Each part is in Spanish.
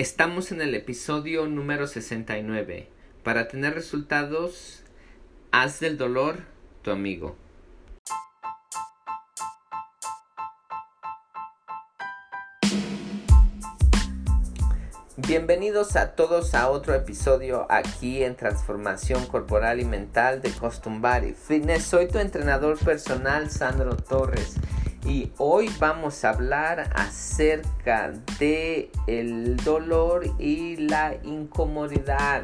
Estamos en el episodio número 69. Para tener resultados, haz del dolor tu amigo. Bienvenidos a todos a otro episodio aquí en Transformación Corporal y Mental de Custom Body Fitness. Soy tu entrenador personal Sandro Torres y hoy vamos a hablar acerca de el dolor y la incomodidad.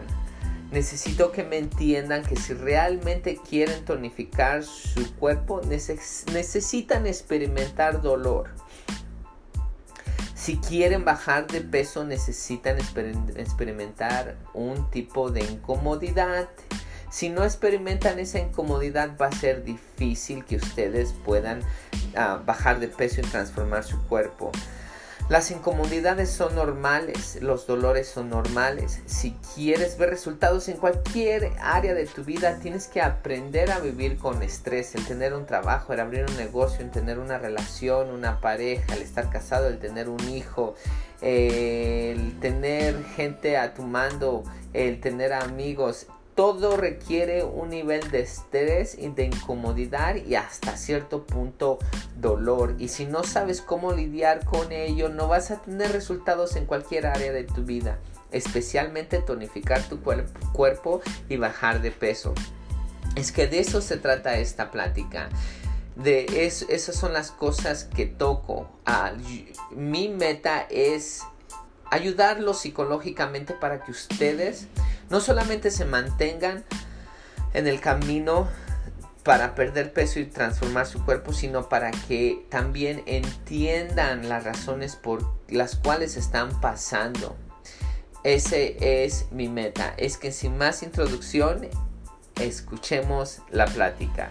Necesito que me entiendan que si realmente quieren tonificar su cuerpo necesitan experimentar dolor. Si quieren bajar de peso necesitan experimentar un tipo de incomodidad si no experimentan esa incomodidad va a ser difícil que ustedes puedan ah, bajar de peso y transformar su cuerpo. Las incomodidades son normales, los dolores son normales. Si quieres ver resultados en cualquier área de tu vida, tienes que aprender a vivir con estrés, el tener un trabajo, el abrir un negocio, el tener una relación, una pareja, el estar casado, el tener un hijo, el tener gente a tu mando, el tener amigos todo requiere un nivel de estrés y de incomodidad y hasta cierto punto dolor. Y si no sabes cómo lidiar con ello, no vas a tener resultados en cualquier área de tu vida, especialmente tonificar tu cuerpo y bajar de peso. Es que de eso se trata esta plática. De esas son las cosas que toco. Ah, mi meta es ayudarlos psicológicamente para que ustedes no solamente se mantengan en el camino para perder peso y transformar su cuerpo, sino para que también entiendan las razones por las cuales están pasando. Ese es mi meta. Es que sin más introducción, escuchemos la plática.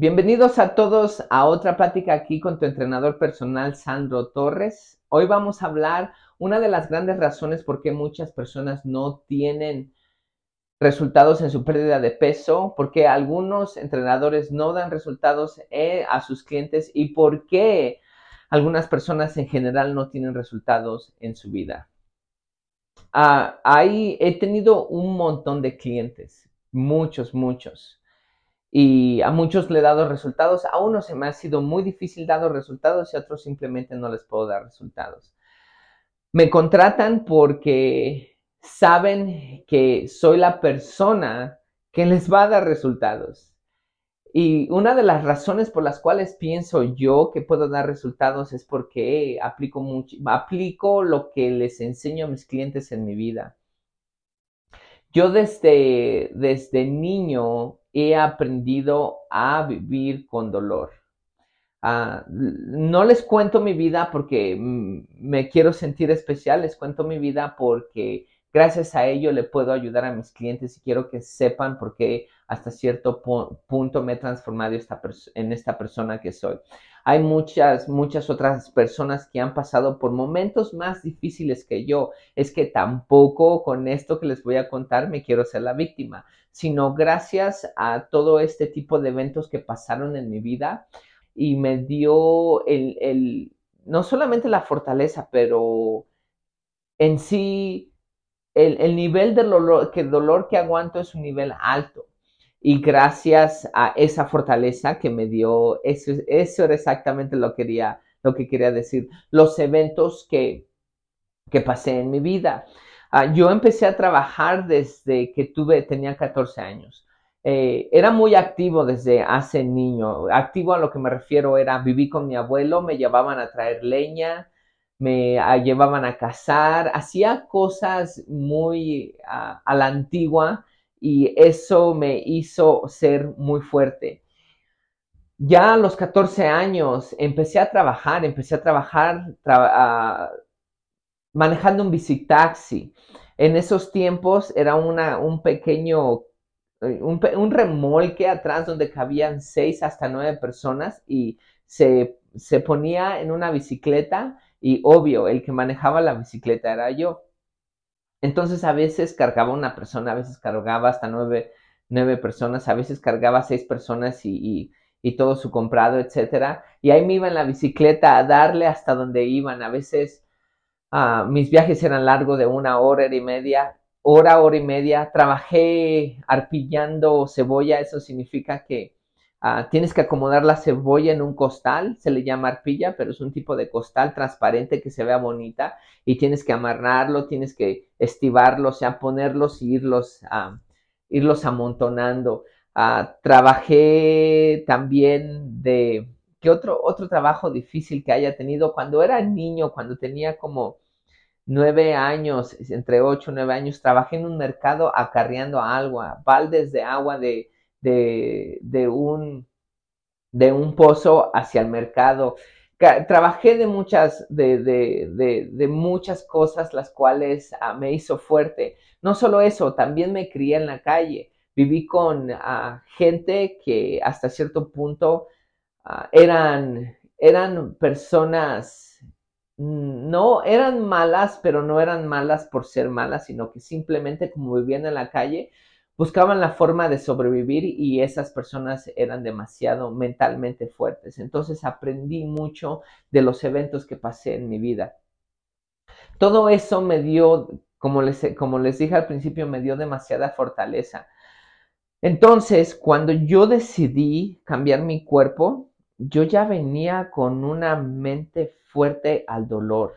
Bienvenidos a todos a otra plática aquí con tu entrenador personal Sandro Torres. Hoy vamos a hablar una de las grandes razones por qué muchas personas no tienen resultados en su pérdida de peso, por qué algunos entrenadores no dan resultados eh, a sus clientes y por qué algunas personas en general no tienen resultados en su vida. Ah, ahí he tenido un montón de clientes, muchos, muchos y a muchos le he dado resultados, a unos se me ha sido muy difícil dar resultados y a otros simplemente no les puedo dar resultados. Me contratan porque saben que soy la persona que les va a dar resultados. Y una de las razones por las cuales pienso yo que puedo dar resultados es porque aplico, mucho, aplico lo que les enseño a mis clientes en mi vida. Yo desde, desde niño he aprendido a vivir con dolor. Ah, no les cuento mi vida porque me quiero sentir especial, les cuento mi vida porque gracias a ello le puedo ayudar a mis clientes y quiero que sepan por qué hasta cierto punto me he transformado en esta persona que soy. Hay muchas, muchas otras personas que han pasado por momentos más difíciles que yo. Es que tampoco con esto que les voy a contar me quiero ser la víctima, sino gracias a todo este tipo de eventos que pasaron en mi vida y me dio el, no solamente la fortaleza, pero en sí el, nivel de dolor que, dolor que aguanto es un nivel alto. Y gracias a esa fortaleza que me dio, eso, eso era exactamente lo, quería, lo que quería decir, los eventos que, que pasé en mi vida. Ah, yo empecé a trabajar desde que tuve, tenía 14 años. Eh, era muy activo desde hace niño. Activo a lo que me refiero era viví con mi abuelo, me llevaban a traer leña, me llevaban a cazar, hacía cosas muy ah, a la antigua y eso me hizo ser muy fuerte. Ya a los 14 años empecé a trabajar, empecé a trabajar manejando un bicitaxi. En esos tiempos era una, un pequeño, eh, un, remolque atrás donde cabían seis hasta nueve personas y se, se ponía en una bicicleta y obvio, el que manejaba la bicicleta era yo. Entonces a veces cargaba una persona, a veces cargaba hasta nueve, nueve personas, a veces cargaba seis personas y, y, todo su comprado, etcétera. Y ahí me iba en la bicicleta a darle hasta donde iban. A veces ah, mis viajes eran largos de una hora, y media, hora, hora y media. Trabajé arpillando cebolla, eso significa que Ah, tienes que acomodar la cebolla en un costal, se le llama arpilla, pero es un tipo de costal transparente que se vea bonita y tienes que amarrarlo, tienes que estivarlo, o sea, ponerlos y irlos, irlos amontonando. Ah, trabajé también de, ¿qué otro, otro trabajo difícil que haya tenido? Cuando era niño, cuando tenía como nueve años, entre ocho y nueve años, trabajé en un mercado acarreando agua, baldes de agua de de, un, de un pozo hacia el mercado. Trabajé de muchas, de, de, muchas cosas las cuales ah, me hizo fuerte. No solo eso, también me crié en la calle. Viví con ah, gente que hasta cierto punto ah, eran, eran personas, mm, no eran malas, pero no eran malas por ser malas, sino que simplemente como vivían en la calle, buscaban la forma de sobrevivir y esas personas eran demasiado mentalmente fuertes. Entonces aprendí mucho de los eventos que pasé en mi vida. Todo eso me dio, como les, como les dije al principio, me dio demasiada fortaleza. Entonces, cuando yo decidí cambiar mi cuerpo, yo ya venía con una mente fuerte al dolor.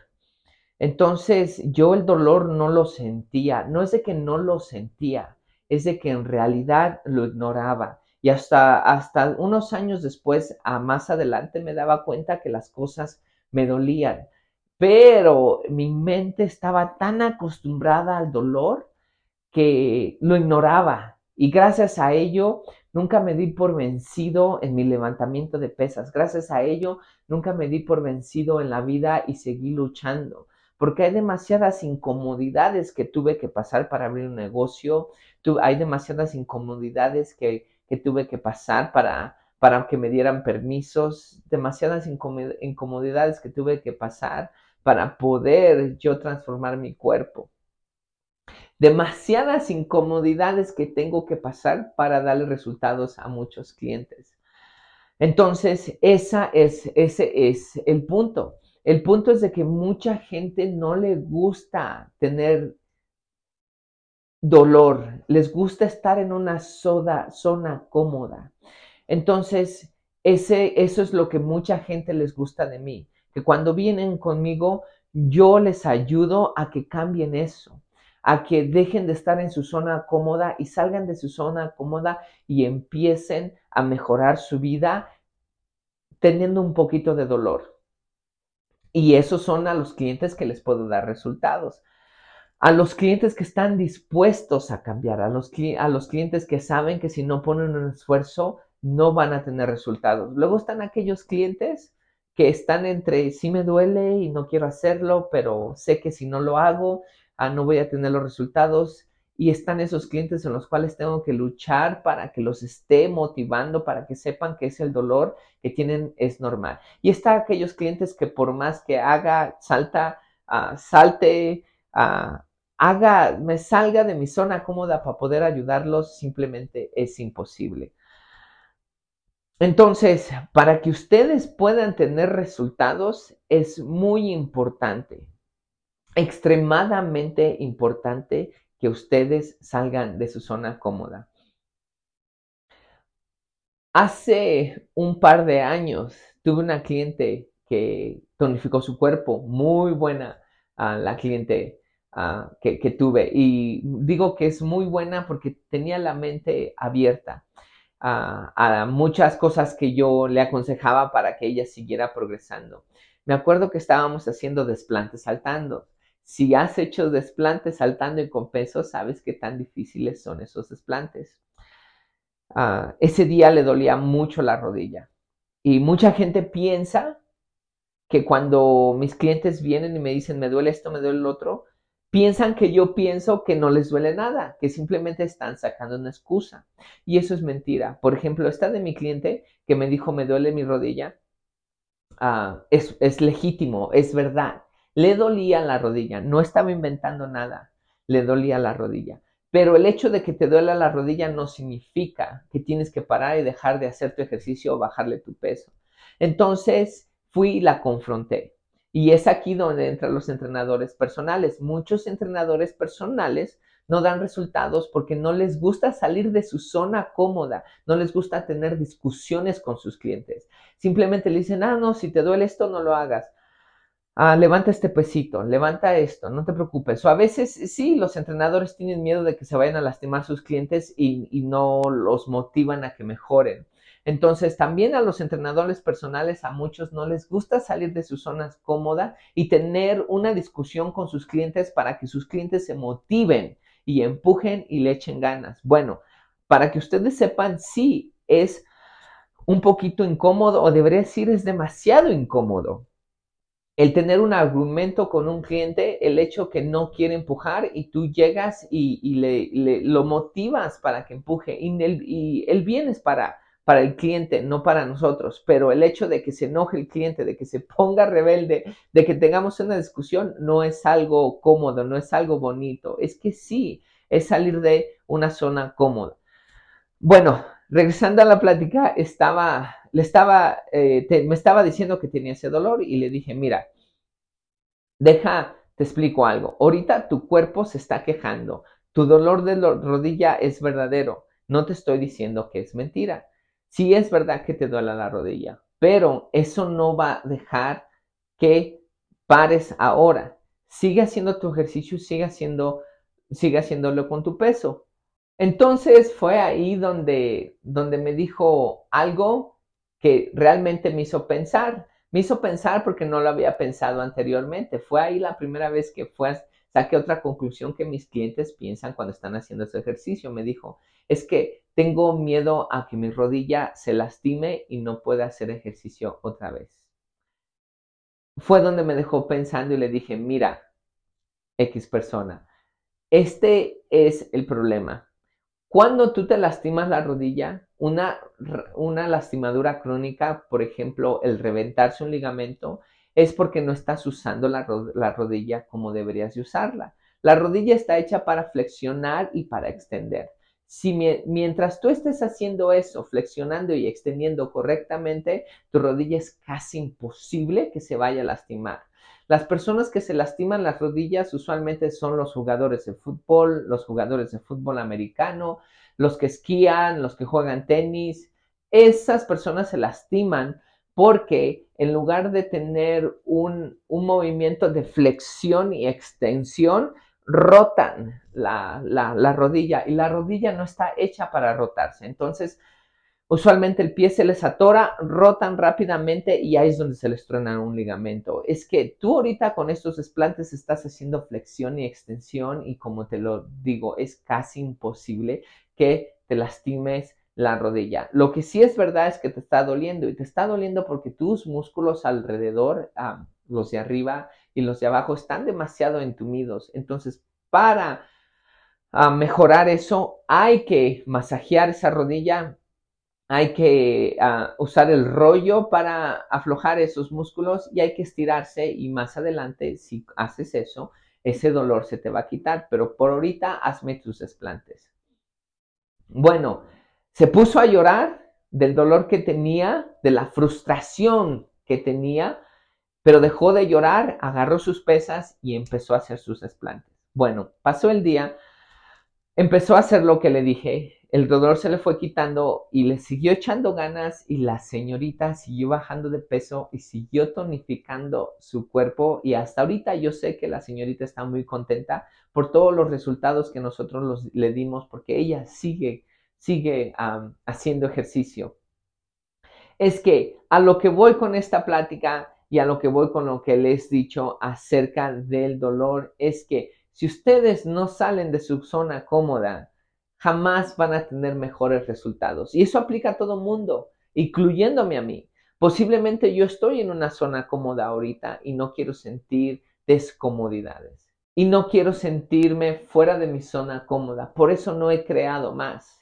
Entonces, yo el dolor no lo sentía. No es de que no lo sentía, es de que en realidad lo ignoraba. Y hasta, hasta unos años después, a más adelante, me daba cuenta que las cosas me dolían. Pero mi mente estaba tan acostumbrada al dolor que lo ignoraba. Y gracias a ello, nunca me di por vencido en mi levantamiento de pesas. Gracias a ello, nunca me di por vencido en la vida y seguí luchando. Porque hay demasiadas incomodidades que tuve que pasar para abrir un negocio, hay demasiadas incomodidades que, tuve que pasar para, para que me dieran permisos, demasiadas incomodidades que tuve que pasar para poder yo transformar mi cuerpo. Demasiadas incomodidades que tengo que pasar para darle resultados a muchos clientes. Entonces, esa es, ese es el punto. El punto es de que mucha gente no le gusta tener dolor, les gusta estar en una soda, zona cómoda. Entonces, ese, eso es lo que mucha gente les gusta de mí, que cuando vienen conmigo, yo les ayudo a que cambien eso, a que dejen de estar en su zona cómoda y salgan de su zona cómoda y empiecen a mejorar su vida teniendo un poquito de dolor. Y esos son a los clientes que les puedo dar resultados a los clientes que están dispuestos a cambiar, a los, a los clientes que saben que si no ponen un esfuerzo no van a tener resultados. Luego están aquellos clientes que están entre sí me duele y no quiero hacerlo, pero sé que si no lo hago ah, no voy a tener los resultados. Y están esos clientes en los cuales tengo que luchar para que los esté motivando, para que sepan que es el dolor que tienen es normal. Y está aquellos clientes que por más que haga, salta, uh, salte, uh, haga, me salga de mi zona cómoda para poder ayudarlos, simplemente es imposible. Entonces, para que ustedes puedan tener resultados, es muy importante, extremadamente importante que ustedes salgan de su zona cómoda. Hace un par de años tuve una cliente que tonificó su cuerpo. Muy buena la cliente que, tuve. Y digo que es muy buena porque tenía la mente abierta a muchas cosas que yo le aconsejaba para que ella siguiera progresando. Me acuerdo que estábamos haciendo desplantes saltando. Si has hecho desplantes saltando y con peso, sabes qué tan difíciles son esos desplantes. Ah, ese día le dolía mucho la rodilla. Y mucha gente piensa que cuando mis clientes vienen y me dicen, me duele esto, me duele el otro, piensan que yo pienso que no les duele nada, que simplemente están sacando una excusa. Y eso es mentira. Por ejemplo, esta de mi cliente que me dijo, me duele mi rodilla, ah, es legítimo, es verdad. Le dolía la rodilla, no estaba inventando nada, le dolía la rodilla. Pero el hecho de que te duela la rodilla no significa que tienes que parar y dejar de hacer tu ejercicio o bajarle tu peso. Entonces fui y la confronté. Y es aquí donde entran los entrenadores personales. Muchos entrenadores personales no dan resultados porque no les gusta salir de su zona cómoda, no les gusta tener discusiones con sus clientes. Simplemente le dicen, ah, no, si te duele esto, no lo hagas. Ah, levanta este pesito, levanta esto, no te preocupes. O a veces sí, los entrenadores tienen miedo de que se vayan a lastimar sus clientes y, y no los motivan a que mejoren. Entonces, también a los entrenadores personales, a muchos no les gusta salir de sus zonas cómodas y tener una discusión con sus clientes para que sus clientes se motiven y empujen y le echen ganas. Bueno, para que ustedes sepan, sí es un poquito incómodo o debería decir es demasiado incómodo el tener un argumento con un cliente, el hecho que no quiere empujar y tú llegas y, le, lo motivas para que empuje. Y el, y el bien es para, para el cliente, no para nosotros, pero el hecho de que se enoje el cliente, de que se ponga rebelde, de que tengamos una discusión, no es algo cómodo, no es algo bonito, es que sí, es salir de una zona cómoda. Bueno, regresando a la plática, estaba le estaba, eh, me estaba diciendo que tenía ese dolor y le dije, mira, deja, te explico algo. Ahorita tu cuerpo se está quejando. Tu dolor de rodilla es verdadero. No te estoy diciendo que es mentira. Sí es verdad que te duele la rodilla, pero eso no va a dejar que pares ahora. Sigue haciendo tu ejercicio, sigue haciendo, sigue haciéndolo con tu peso. Entonces fue ahí donde, donde me dijo algo que realmente me hizo pensar. Me hizo pensar porque no lo había pensado anteriormente. Fue ahí la primera vez que fue, saqué otra conclusión que mis clientes piensan cuando están haciendo ese ejercicio. Me dijo, es que tengo miedo a que mi rodilla se lastime y no pueda hacer ejercicio otra vez. Fue donde me dejó pensando y le dije, mira, X persona, este es el problema. Cuando tú te lastimas la rodilla, una, una lastimadura crónica, por ejemplo, el reventarse un ligamento, es porque no estás usando la, rodilla como deberías de usarla. La rodilla está hecha para flexionar y para extender. Si mientras tú estés haciendo eso, flexionando y extendiendo correctamente, tu rodilla es casi imposible que se vaya a lastimar. Las personas que se lastiman las rodillas usualmente son los jugadores de fútbol, los jugadores de fútbol americano, los que esquían, los que juegan tenis. Esas personas se lastiman porque en lugar de tener un, movimiento de flexión y extensión, rotan la, la, rodilla y la rodilla no está hecha para rotarse. Entonces, Usualmente el pie se les atora, rotan rápidamente y ahí es donde se les truena un ligamento. Es que tú ahorita con estos desplantes estás haciendo flexión y extensión y como te lo digo, es casi imposible que te lastimes la rodilla. Lo que sí es verdad es que te está doliendo y te está doliendo porque tus músculos alrededor, los de arriba y los de abajo, están demasiado entumidos. Entonces, para mejorar eso, hay que masajear esa rodilla hay que ah, usar el rollo para aflojar esos músculos y hay que estirarse y más adelante, si haces eso, ese dolor se te va a quitar, pero por ahorita hazme tus desplantes. Bueno, se puso a llorar del dolor que tenía, de la frustración que tenía, pero dejó de llorar, agarró sus pesas y empezó a hacer sus desplantes. Bueno, pasó el día, empezó a hacer lo que le dije, el dolor se le fue quitando y le siguió echando ganas y la señorita siguió bajando de peso y siguió tonificando su cuerpo y hasta ahorita yo sé que la señorita está muy contenta por todos los resultados que nosotros le dimos porque ella sigue, sigue haciendo ejercicio. Es que a lo que voy con esta plática y a lo que voy con lo que les he dicho acerca del dolor es que si ustedes no salen de su zona cómoda, jamás van a tener mejores resultados. Y eso aplica a todo mundo, incluyéndome a mí. Posiblemente yo estoy en una zona cómoda ahorita y no quiero sentir descomodidades. Y no quiero sentirme fuera de mi zona cómoda. Por eso no he creado más.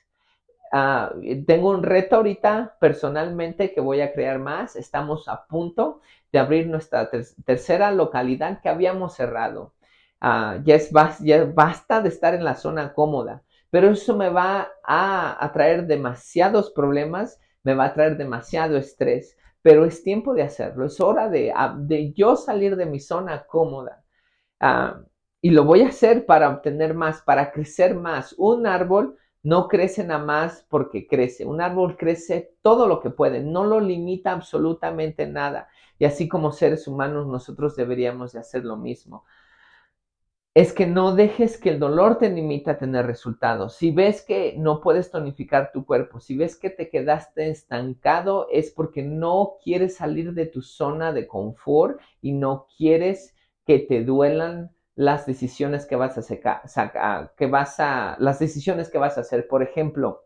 Ah, tengo un reto ahorita personalmente que voy a crear más. Estamos a punto de abrir nuestra tercera localidad que habíamos cerrado. Ah, ya, es, ya basta de estar en la zona cómoda pero eso me va a, traer demasiados problemas, me va a traer demasiado estrés, pero es tiempo de hacerlo, es hora de, de yo salir de mi zona cómoda. Ah, y lo voy a hacer para obtener más, para crecer más. Un árbol no crece nada más porque crece. Un árbol crece todo lo que puede, no lo limita absolutamente nada. Y así como seres humanos nosotros deberíamos de hacer lo mismo es que no dejes que el dolor te limite a tener resultados. Si ves que no puedes tonificar tu cuerpo, si ves que te quedaste estancado, es porque no quieres salir de tu zona de confort y no quieres que te duelan las decisiones que vas a sacar, que vas a, las decisiones que vas a hacer. Por ejemplo,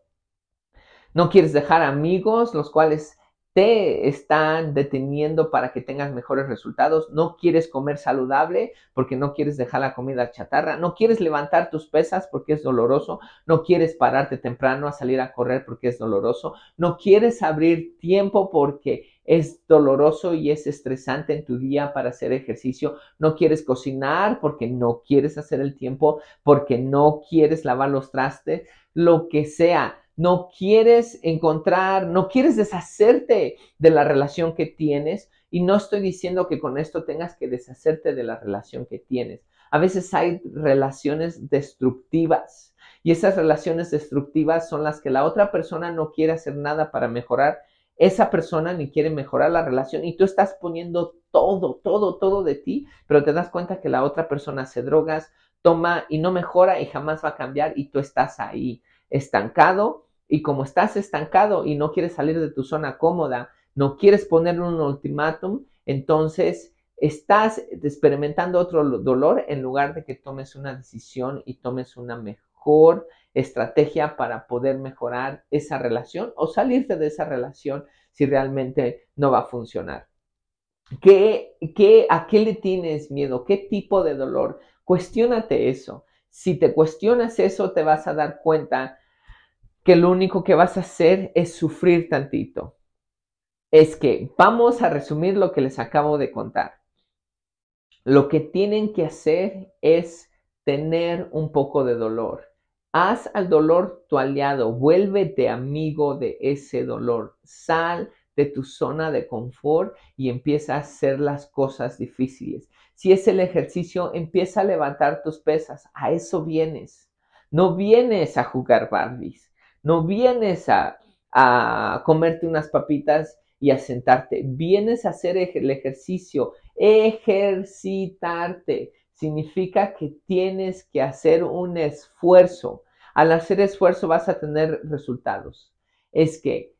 no quieres dejar amigos los cuales te están deteniendo para que tengas mejores resultados, no quieres comer saludable porque no quieres dejar la comida chatarra, no quieres levantar tus pesas porque es doloroso, no quieres pararte temprano a salir a correr porque es doloroso, no quieres abrir tiempo porque es doloroso y es estresante en tu día para hacer ejercicio, no quieres cocinar porque no quieres hacer el tiempo, porque no quieres lavar los trastes, lo que sea no quieres encontrar, no quieres deshacerte de la relación que tienes. Y no estoy diciendo que con esto tengas que deshacerte de la relación que tienes. A veces hay relaciones destructivas y esas relaciones destructivas son las que la otra persona no quiere hacer nada para mejorar. Esa persona ni quiere mejorar la relación y tú estás poniendo todo, todo, todo de ti, pero te das cuenta que la otra persona hace drogas, toma y no mejora y jamás va a cambiar y tú estás ahí estancado y como estás estancado y no quieres salir de tu zona cómoda, no quieres poner un ultimátum, entonces estás experimentando otro dolor en lugar de que tomes una decisión y tomes una mejor estrategia para poder mejorar esa relación o salirte de esa relación si realmente no va a funcionar. ¿Qué, qué, ¿A qué le tienes miedo? ¿Qué tipo de dolor? Cuestiónate eso. Si te cuestionas eso, te vas a dar cuenta que lo único que vas a hacer es sufrir tantito. Es que vamos a resumir lo que les acabo de contar. Lo que tienen que hacer es tener un poco de dolor. Haz al dolor tu aliado, vuélvete amigo de ese dolor. Sal de tu zona de confort y empieza a hacer las cosas difíciles. Si es el ejercicio, empieza a levantar tus pesas. A eso vienes. No vienes a jugar Barbies. No vienes a, comerte unas papitas y a sentarte. Vienes a hacer el ejercicio, ejercitarte. Significa que tienes que hacer un esfuerzo. Al hacer esfuerzo vas a tener resultados. Es que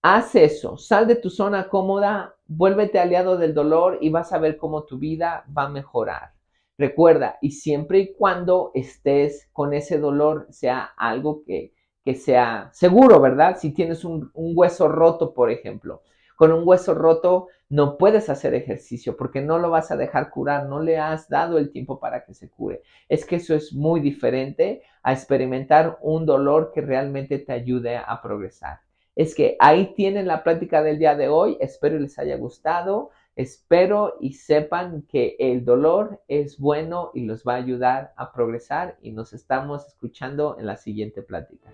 haz eso, sal de tu zona cómoda, vuélvete aliado del dolor y vas a ver cómo tu vida va a mejorar. Recuerda, y siempre y cuando estés con ese dolor, sea algo que que sea seguro, ¿verdad? Si tienes un, hueso roto, por ejemplo. Con un hueso roto no puedes hacer ejercicio porque no lo vas a dejar curar, no le has dado el tiempo para que se cure. Es que eso es muy diferente a experimentar un dolor que realmente te ayude a progresar. Es que ahí tienen la práctica del día de hoy. Espero les haya gustado. Espero y sepan que el dolor es bueno y los va a ayudar a progresar y nos estamos escuchando en la siguiente plática.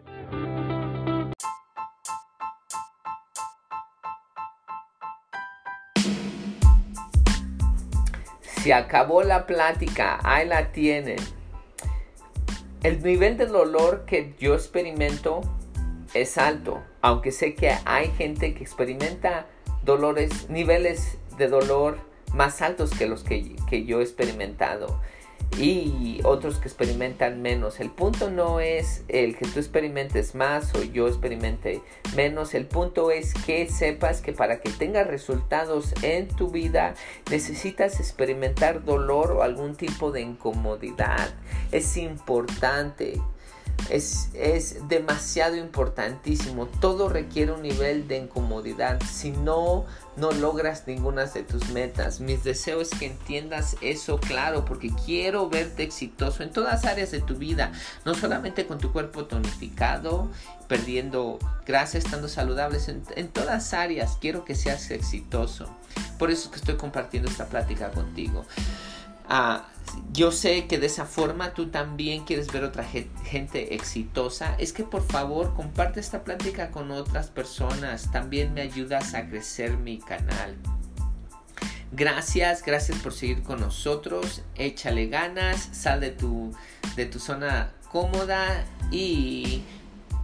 Se acabó la plática, ahí la tienen. El nivel de dolor que yo experimento es alto, aunque sé que hay gente que experimenta dolores, niveles de dolor más altos que los que, que yo he experimentado y otros que experimentan menos. El punto no es el que tú experimentes más o yo experimente menos. El punto es que sepas que para que tengas resultados en tu vida necesitas experimentar dolor o algún tipo de incomodidad. Es importante es, demasiado importantísimo. Todo requiere un nivel de incomodidad. Si no, no logras ninguna de tus metas. Mis deseos es que entiendas eso claro, porque quiero verte exitoso en todas áreas de tu vida. No solamente con tu cuerpo tonificado, perdiendo grasa, estando saludables. En, en todas áreas quiero que seas exitoso. Por eso es que estoy compartiendo esta plática contigo. Ah, yo sé que de esa forma tú también quieres ver otra gente exitosa. Es que por favor comparte esta plática con otras personas. También me ayudas a crecer mi canal. Gracias, gracias por seguir con nosotros. Échale ganas, sal de tu, de tu zona cómoda y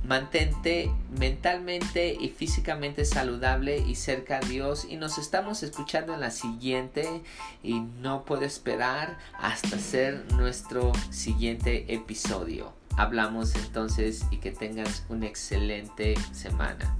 Mantente mentalmente y físicamente saludable y cerca a Dios y nos estamos escuchando en la siguiente y no puedo esperar hasta hacer nuestro siguiente episodio. Hablamos entonces y que tengas una excelente semana.